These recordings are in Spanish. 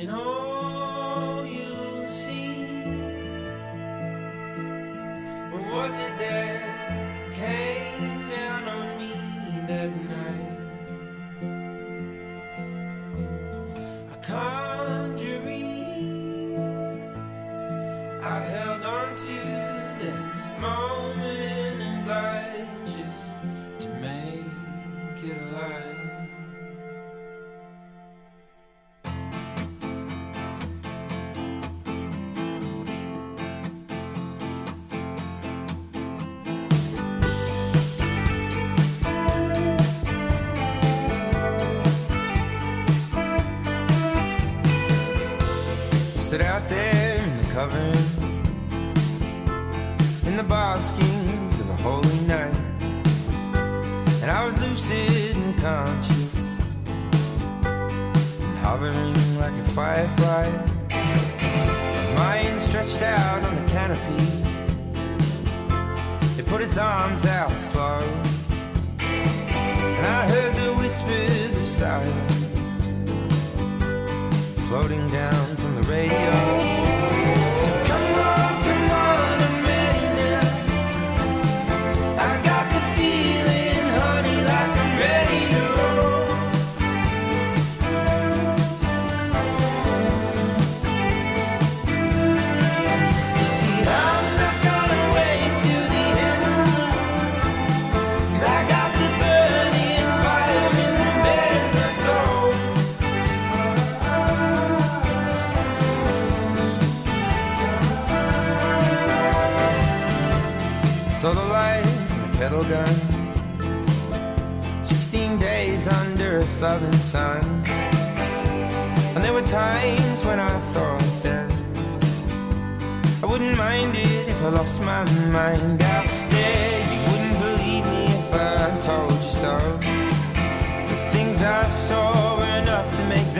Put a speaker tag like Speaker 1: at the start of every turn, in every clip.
Speaker 1: in all you see. Or was it there? comes out slow. 16 days under a southern sun. And there were times when I thought that I wouldn't mind it if I lost my mind out there. You wouldn't believe me if I told you so. The things I saw were enough to make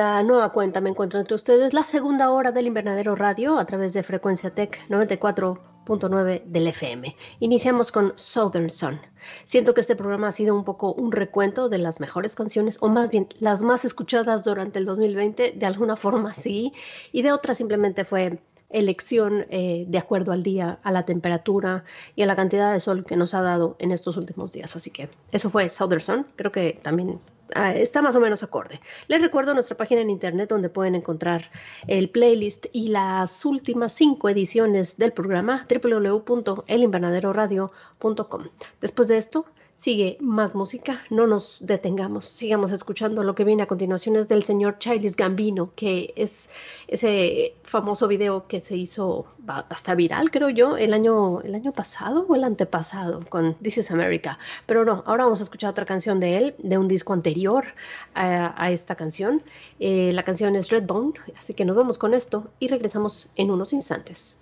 Speaker 2: esta nueva cuenta me encuentro entre ustedes la segunda hora del Invernadero Radio a través de Frecuencia Tech 94.9 del FM. Iniciamos con Southern Sun. Siento que este programa ha sido un poco un recuento de las mejores canciones, o más bien las más escuchadas durante el 2020, de alguna forma sí, y de otra simplemente fue elección eh, de acuerdo al día, a la temperatura y a la cantidad de sol que nos ha dado en estos últimos días. Así que eso fue Southern Sun. Creo que también está más o menos acorde. Les recuerdo nuestra página en internet donde pueden encontrar el playlist y las últimas cinco ediciones del programa www.elinvernaderoradio.com. Después de esto, Sigue más música, no nos detengamos, sigamos escuchando. Lo que viene a continuación es del señor Childish Gambino, que es ese famoso video que se hizo hasta viral, creo yo, el año, el año pasado o el antepasado con This is America. Pero no, ahora vamos a escuchar otra canción de él, de un disco anterior a, esta canción. Eh, la canción es Redbone, así que nos vamos con esto y regresamos en unos instantes.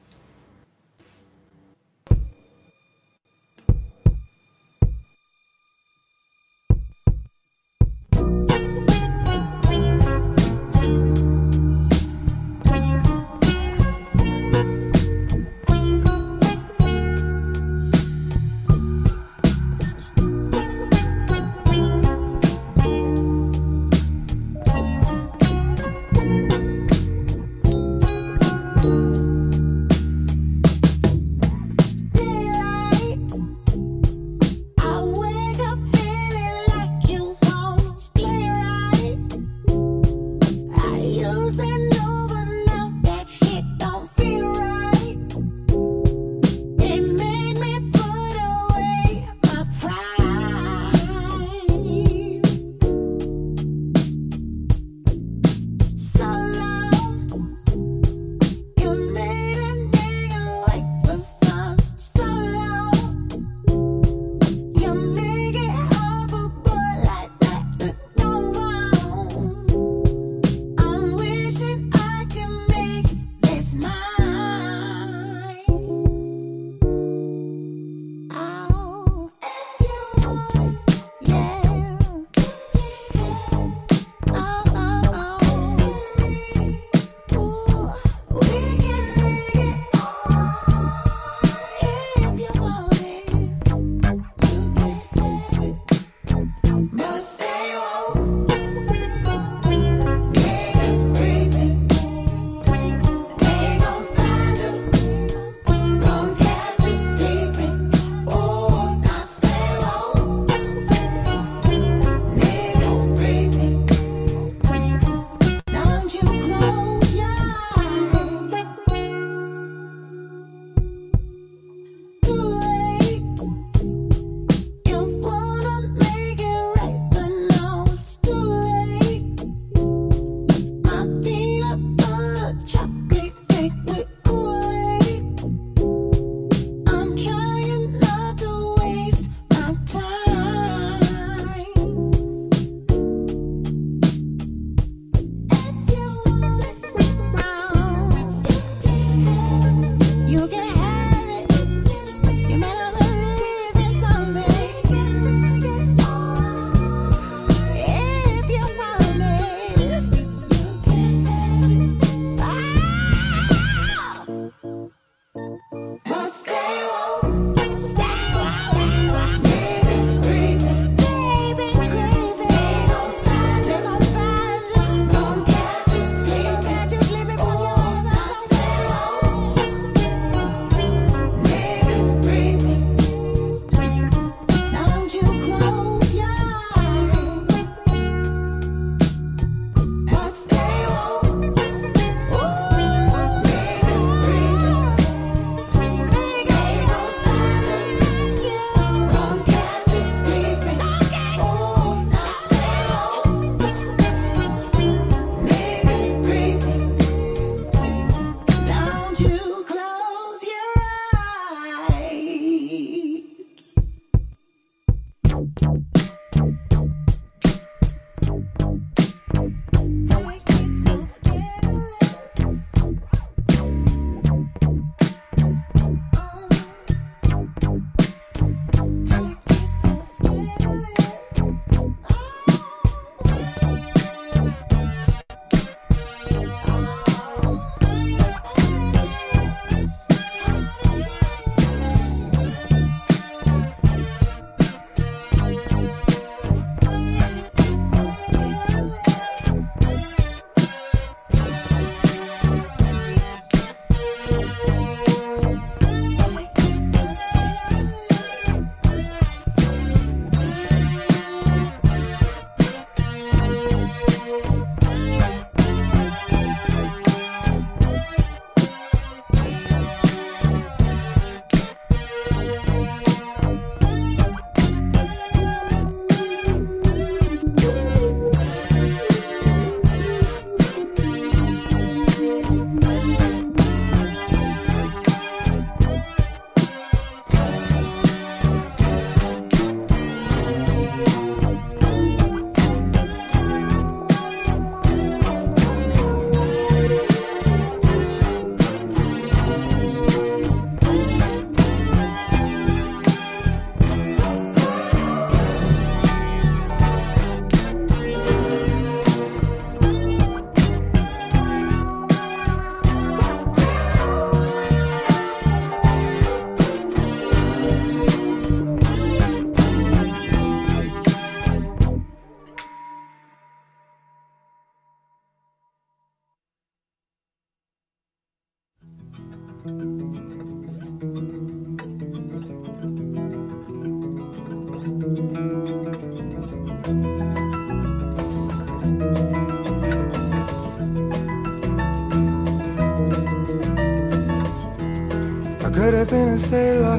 Speaker 3: A sailor,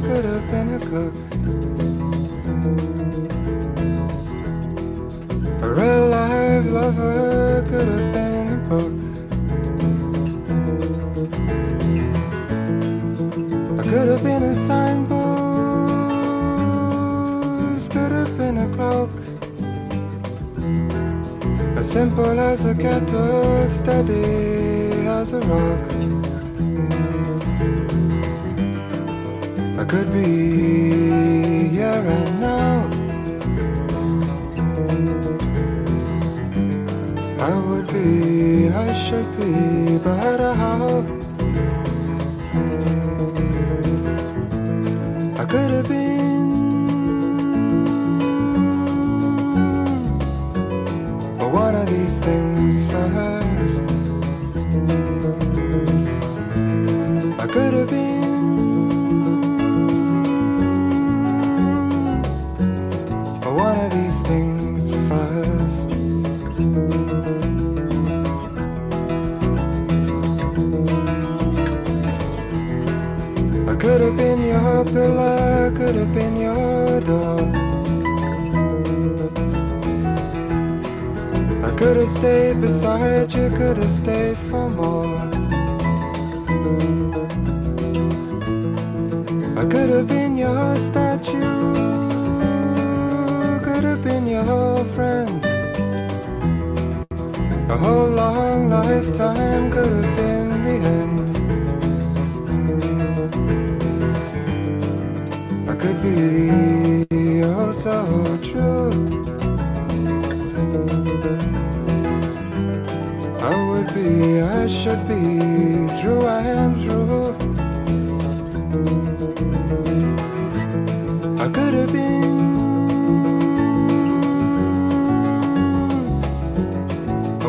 Speaker 3: could have been a cook. A real life lover could have been a book. I could have been a signpost, could have been a cloak. As simple as a kettle, steady as a rock. Could be here and now. I would be, I should be, but? I I could have stayed beside you, could have stayed for more. I could have been your statue, could have been your friend. A whole long lifetime could have been the end. I could be oh so I should be through and through. I could have been.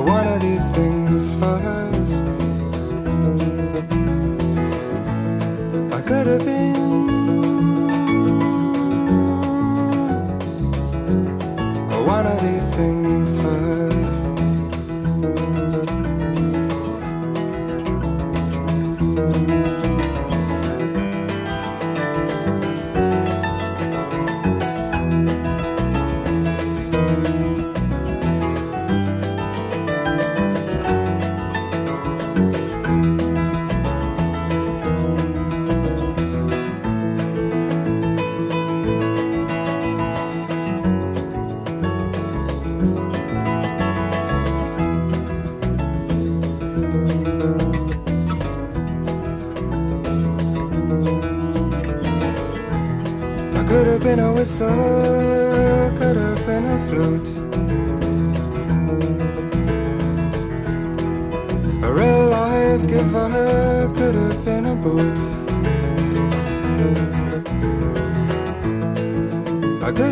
Speaker 3: One of these things first.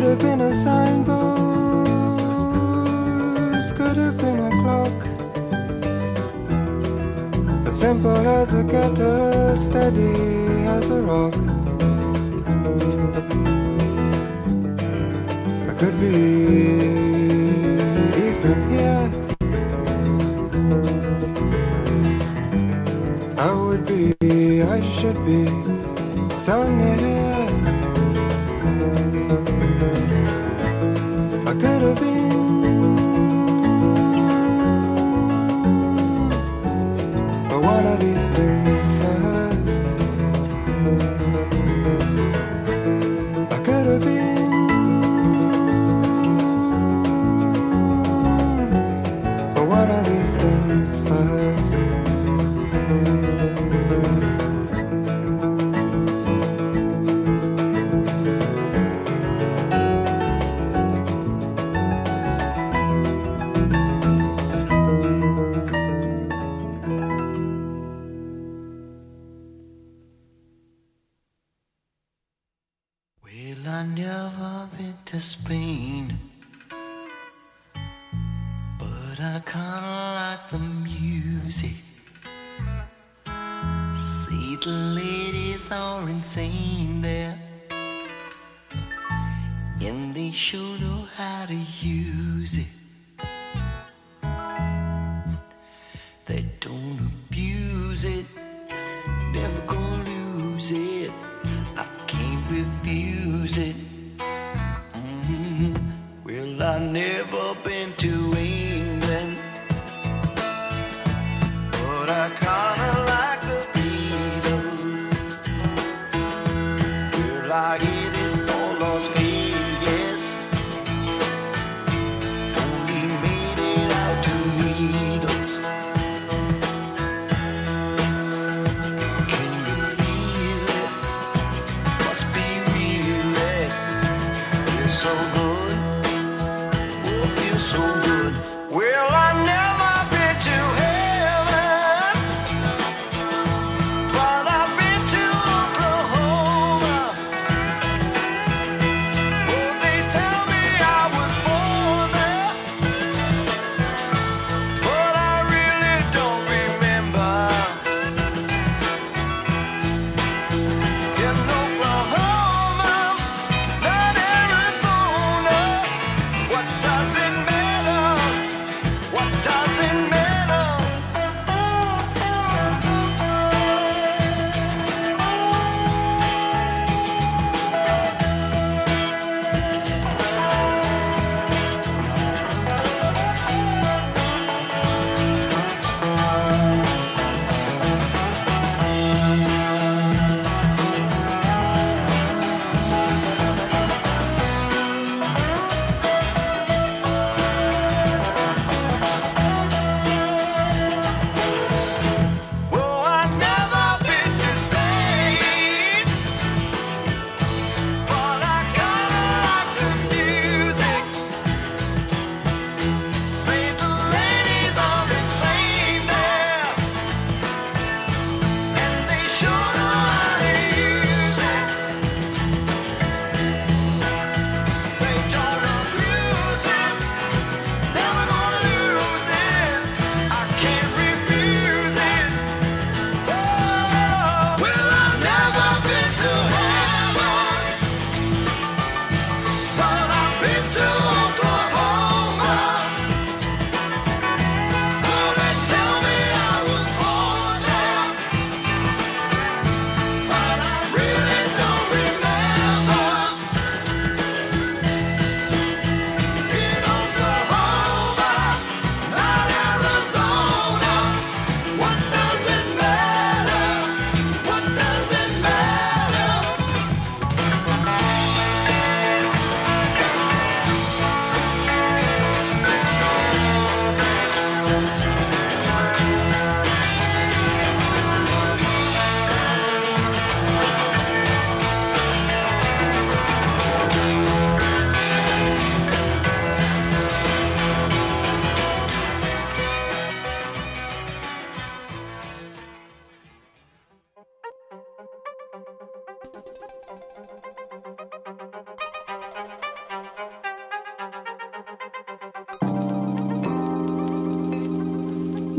Speaker 3: Could have been a signpost, could have been a clock. As simple as a gutter, steady as a rock. I could be even here. I would be, I should be so near.
Speaker 4: Never
Speaker 5: gonna lose it. I can't refuse it.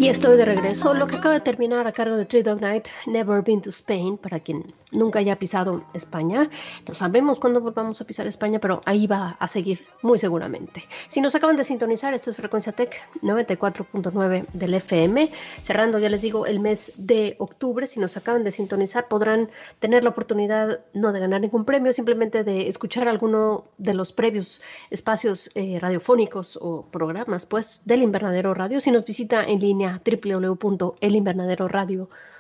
Speaker 2: Y estoy de regreso. Lo que acaba de terminar a cargo de Three Dog Night, Never Been to Spain, para quien nunca haya pisado España. No sabemos cuándo volvamos a pisar España, pero ahí va a seguir muy seguramente. Si nos acaban de sintonizar, esto es Frecuencia Tech 94.9 del FM. Cerrando, ya les digo, el mes de octubre. Si nos acaban de sintonizar, podrán tener la oportunidad no de ganar ningún premio, simplemente de escuchar alguno de los previos espacios eh, radiofónicos o programas, pues, del Invernadero Radio. Si nos visita en línea www.elinvernaderoradio.com.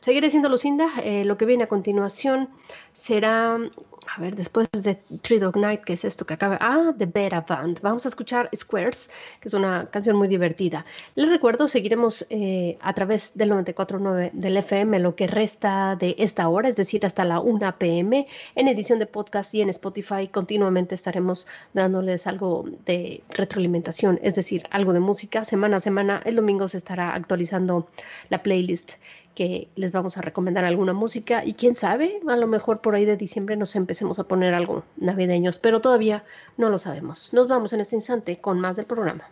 Speaker 2: Seguiré siendo Lucinda. Eh, lo que viene a continuación será, a ver, después de Three Dog Night, que es esto que acaba. Ah, The Beta Band. Vamos a escuchar Squares, que es una canción muy divertida. Les recuerdo, seguiremos eh, a través del 94.9 del FM lo que resta de esta hora, es decir, hasta la 1 pm, en edición de podcast y en Spotify. Continuamente estaremos dándoles algo de retroalimentación, es decir, algo de música. Semana a semana, el domingo se estará actualizando la playlist que les vamos a recomendar alguna música y quién sabe, a lo mejor por ahí de diciembre nos empecemos a poner algo navideños, pero todavía no lo sabemos. Nos vamos en este instante con más del programa.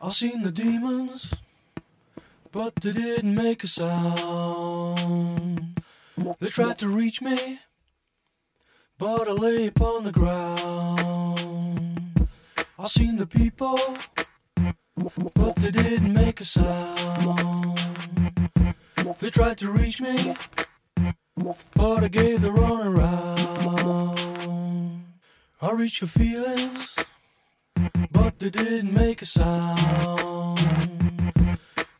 Speaker 6: I've seen the demons
Speaker 7: but they didn't make a sound. They tried to reach me, but I lay upon the ground. I seen the people, but they didn't make a sound. They tried to reach me, but I gave the run around. I reached for feelings, but they didn't make a sound.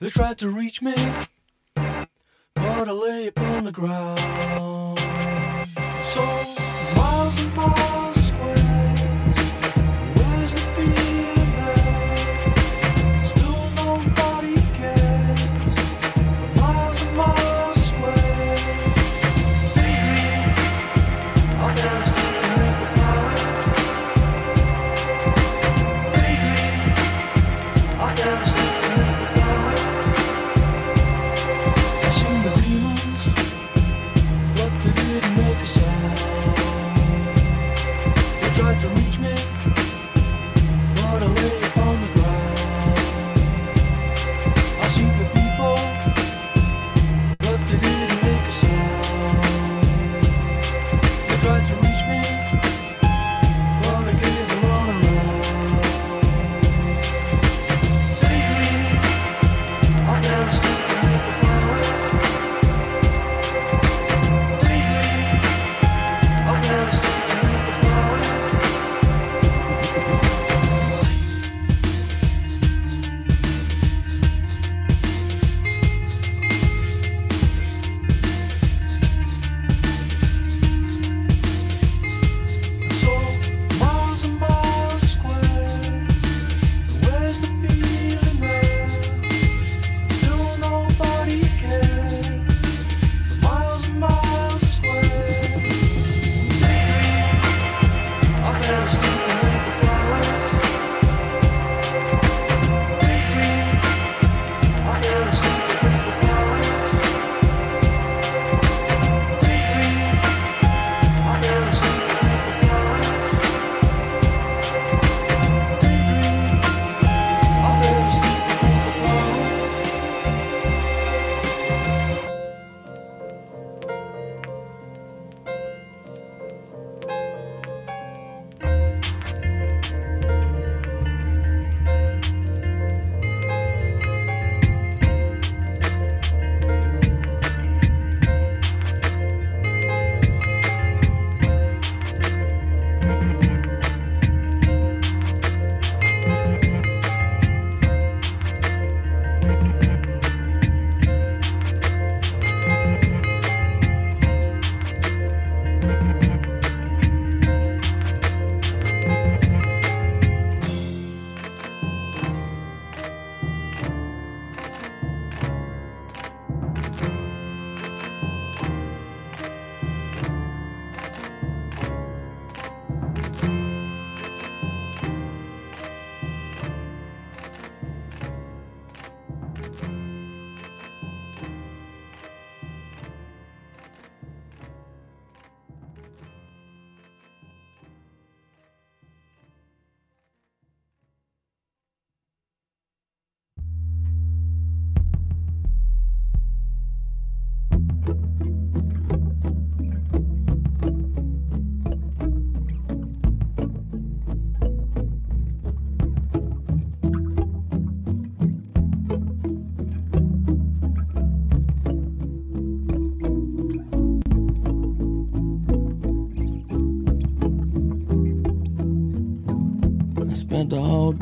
Speaker 7: They tried to reach me, but I lay upon the ground. So miles and miles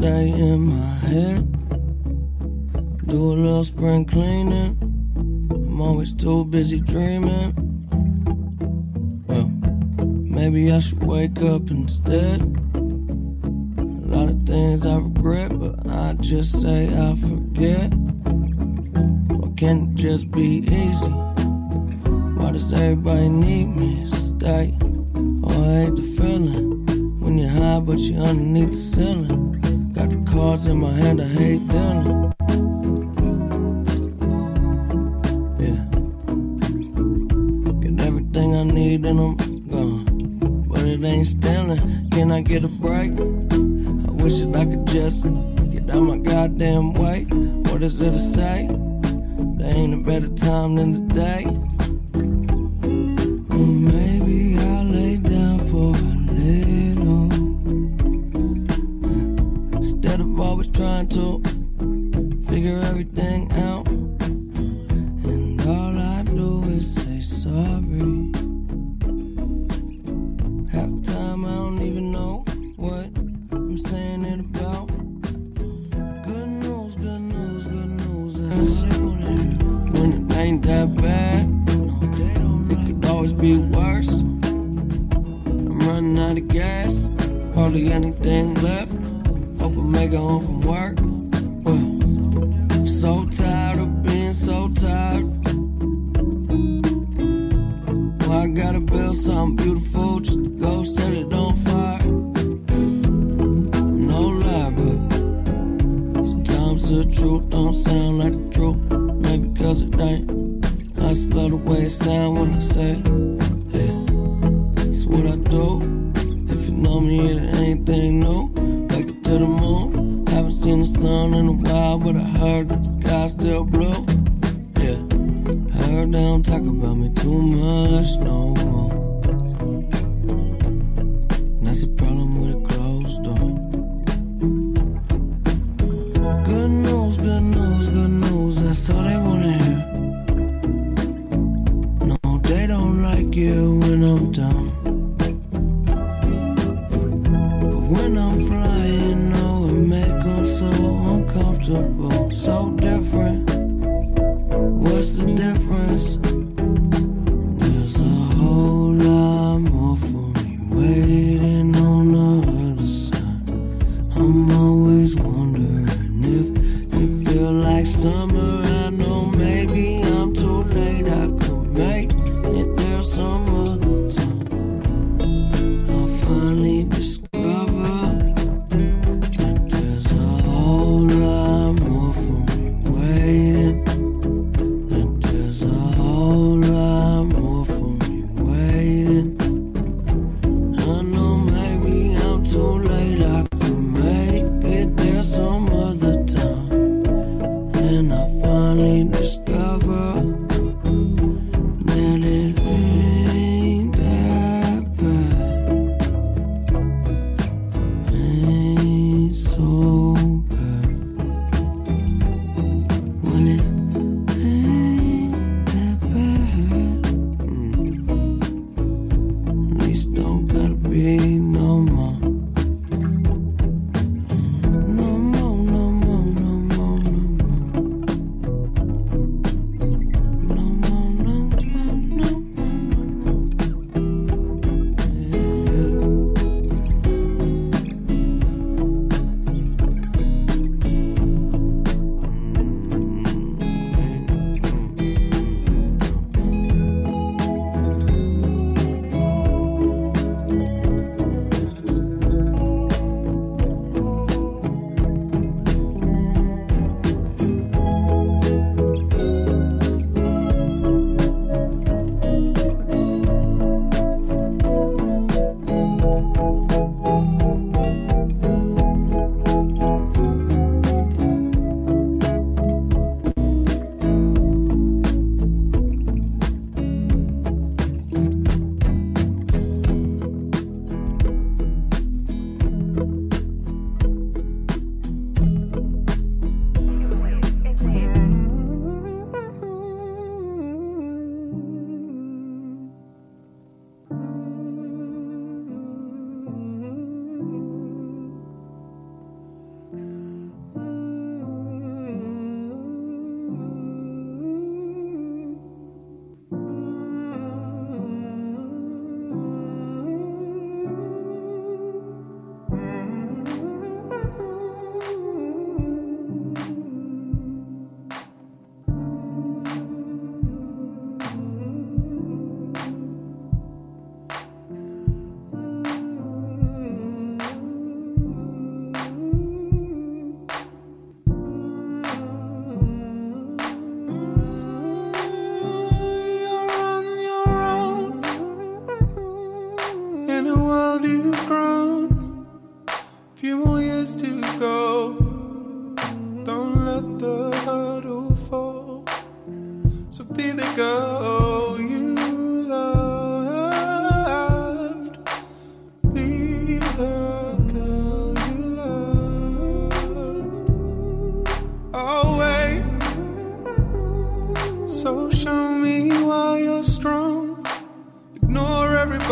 Speaker 7: day in my head. Do a little spring cleaning. I'm always too busy dreaming. Well, maybe I should wake up instead. A lot of things I regret, but I just say I forget. Why can't it just be easy? Why does everybody need me to stay? Oh, I hate the feeling when you're high, but you're underneath the ceiling.
Speaker 6: figure everything out. And all I do is say sorry. Half time, I don't even know what I'm saying it about. Good news, good news, good news. Is when it ain't that bad, it could always be worse. I'm running out of gas, hardly anything left. Hope I make it home from work.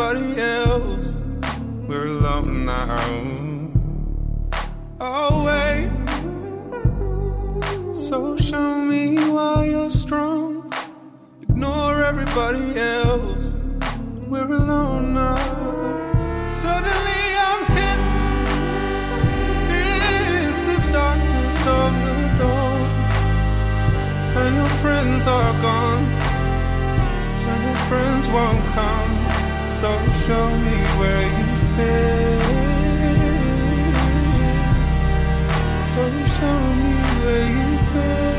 Speaker 8: Everybody else. We're alone now. Oh, wait. So show me why you're strong. Ignore everybody else. We're alone now. Suddenly I'm hit. It's this darkness of the dawn. And your friends are gone. And your friends won't come. So show me where you fit. So show me where you fit.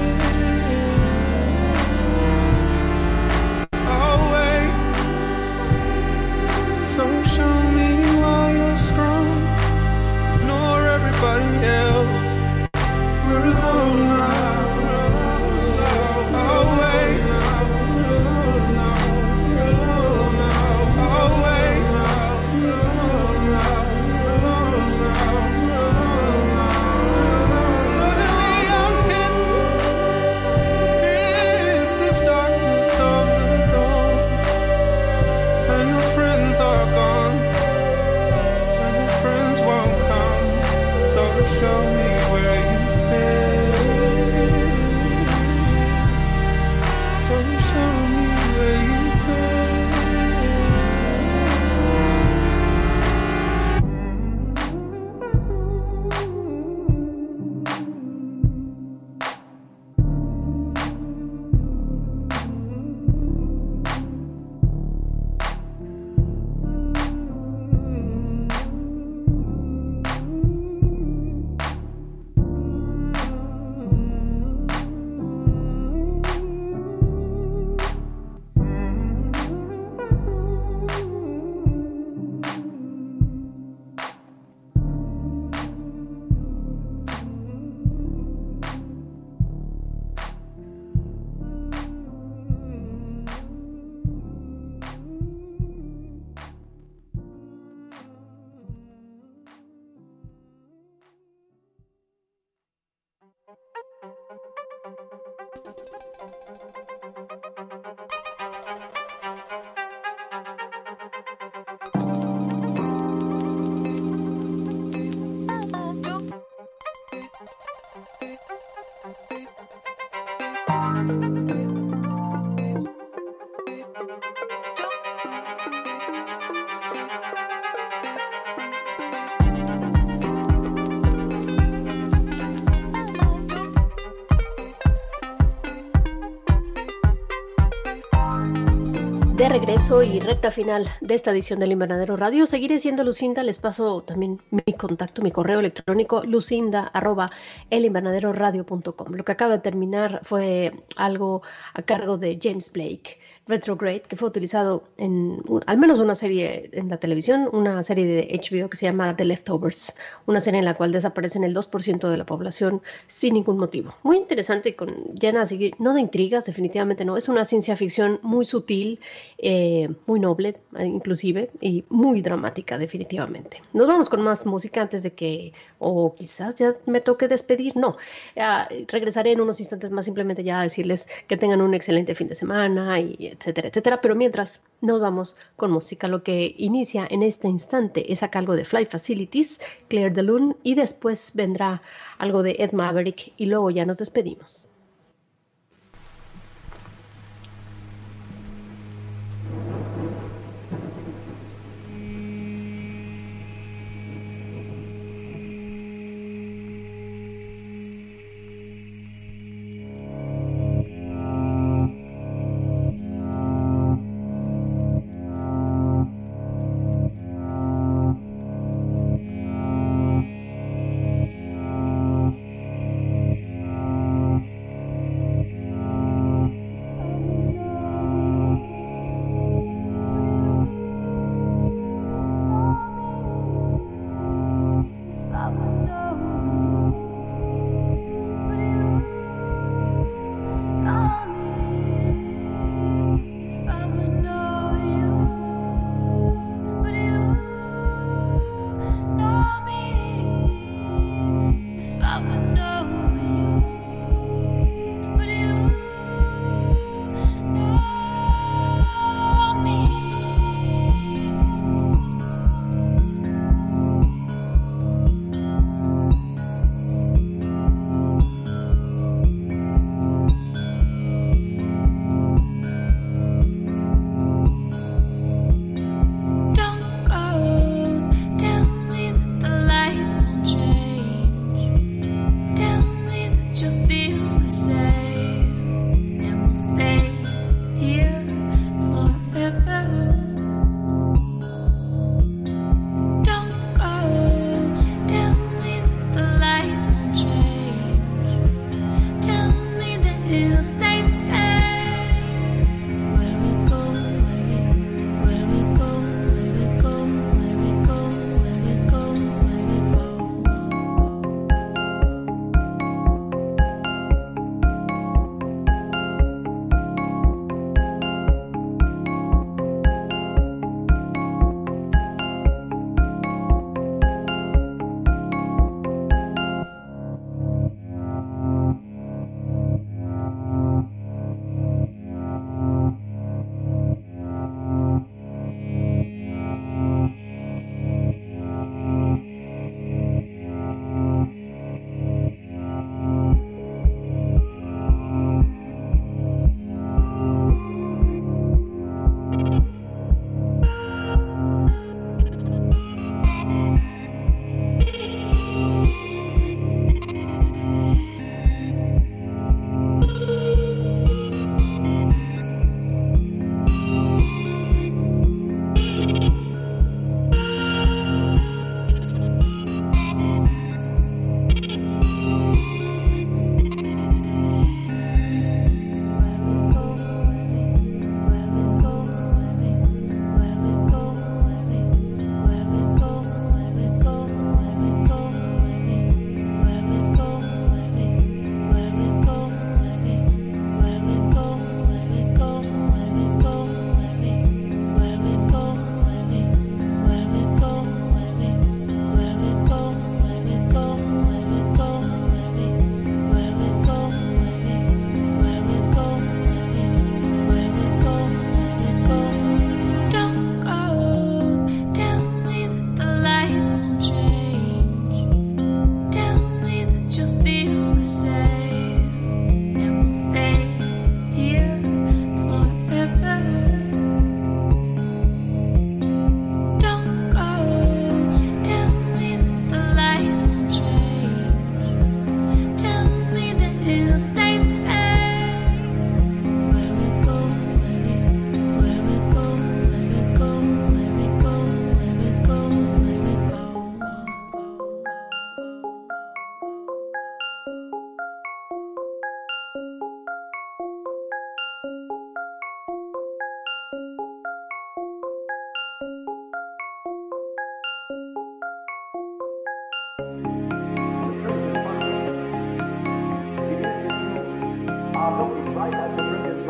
Speaker 2: Regreso y recta final de esta edición del Invernadero Radio, seguiré siendo Lucinda. Les paso también mi contacto, mi correo electrónico, lucinda arroba elinvernaderoradio.com. Lo que acaba de terminar fue algo a cargo de James Blake, Retrograde, que fue utilizado en al menos una serie en la televisión, una serie de HBO que se llama The Leftovers, una serie en la cual desaparecen el 2% de la población sin ningún motivo. Muy interesante, con, llena no de intrigas, definitivamente no, es una ciencia ficción muy sutil, eh, muy noble eh, inclusive, y muy dramática definitivamente. Nos vamos con más música antes de que, o quizás ya me toque despedir, no, regresaré en unos instantes más simplemente ya a decirles que tengan un excelente fin de semana y etcétera, etcétera, pero mientras nos vamos con música, lo que inicia en este instante es a cargo de Fly Facilities, Claire de Lune y después vendrá algo de Ed Maverick y luego ya nos despedimos.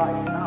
Speaker 9: life.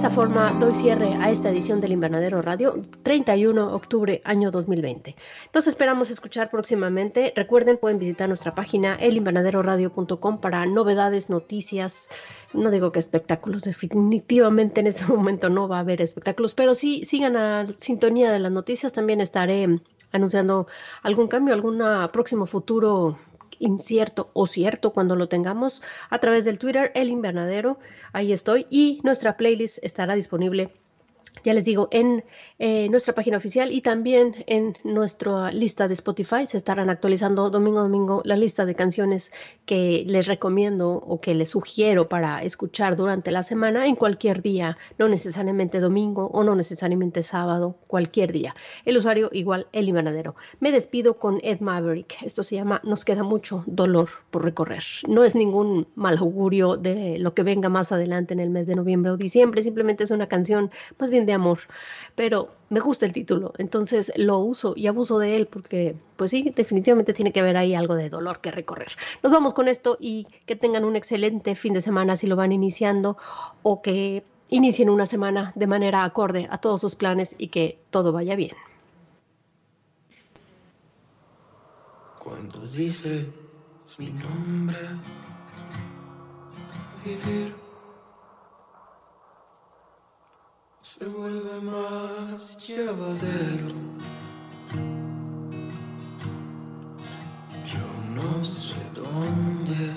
Speaker 2: Esta forma doy cierre a esta edición del Invernadero Radio, 31 octubre año 2020. Nos esperamos escuchar próximamente. Recuerden, pueden visitar nuestra página elinvernaderoradio.com para novedades, noticias. No digo que espectáculos, definitivamente en ese momento no va a haber espectáculos, pero sí sigan a sintonía de las noticias. También estaré anunciando algún cambio, algún próximo futuro incierto o cierto cuando lo tengamos a través del Twitter, el invernadero, ahí estoy, y nuestra playlist estará disponible. Ya les digo, en eh, nuestra página oficial y también en nuestra lista de Spotify se estarán actualizando domingo a domingo la lista de canciones que les recomiendo o que les sugiero para escuchar durante la semana en cualquier día, no necesariamente domingo o no necesariamente sábado, cualquier día. El usuario igual el invernadero. Me despido con Ed Maverick. Esto se llama Nos queda mucho dolor por recorrer. No es ningún mal augurio de lo que venga más adelante en el mes de noviembre o diciembre, simplemente es una canción más bien de amor, pero me gusta el título, entonces lo uso y abuso de él porque, pues sí, definitivamente tiene que haber ahí algo de dolor que recorrer. Nos vamos con esto y que tengan un excelente fin de semana si lo van iniciando o que inicien una semana de manera acorde a todos sus planes y que todo vaya bien.
Speaker 6: Cuando dices mi nombre, vivir se vuelve más llevadero. Yo no sé dónde,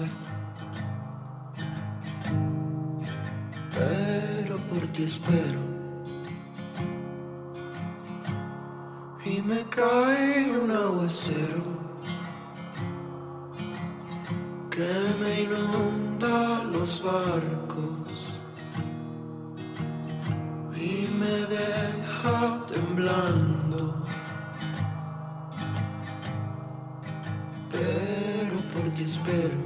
Speaker 6: pero por
Speaker 5: ti espero. Y me cae un aguacero que me inunda los barcos. me deja temblando. Pero por ti espero.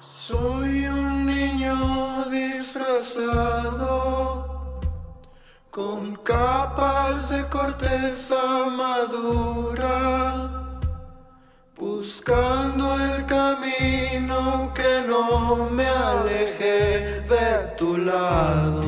Speaker 5: Soy un niño disfrazado con capas de corteza madura Buscando el camino que no me aleje de tu lado.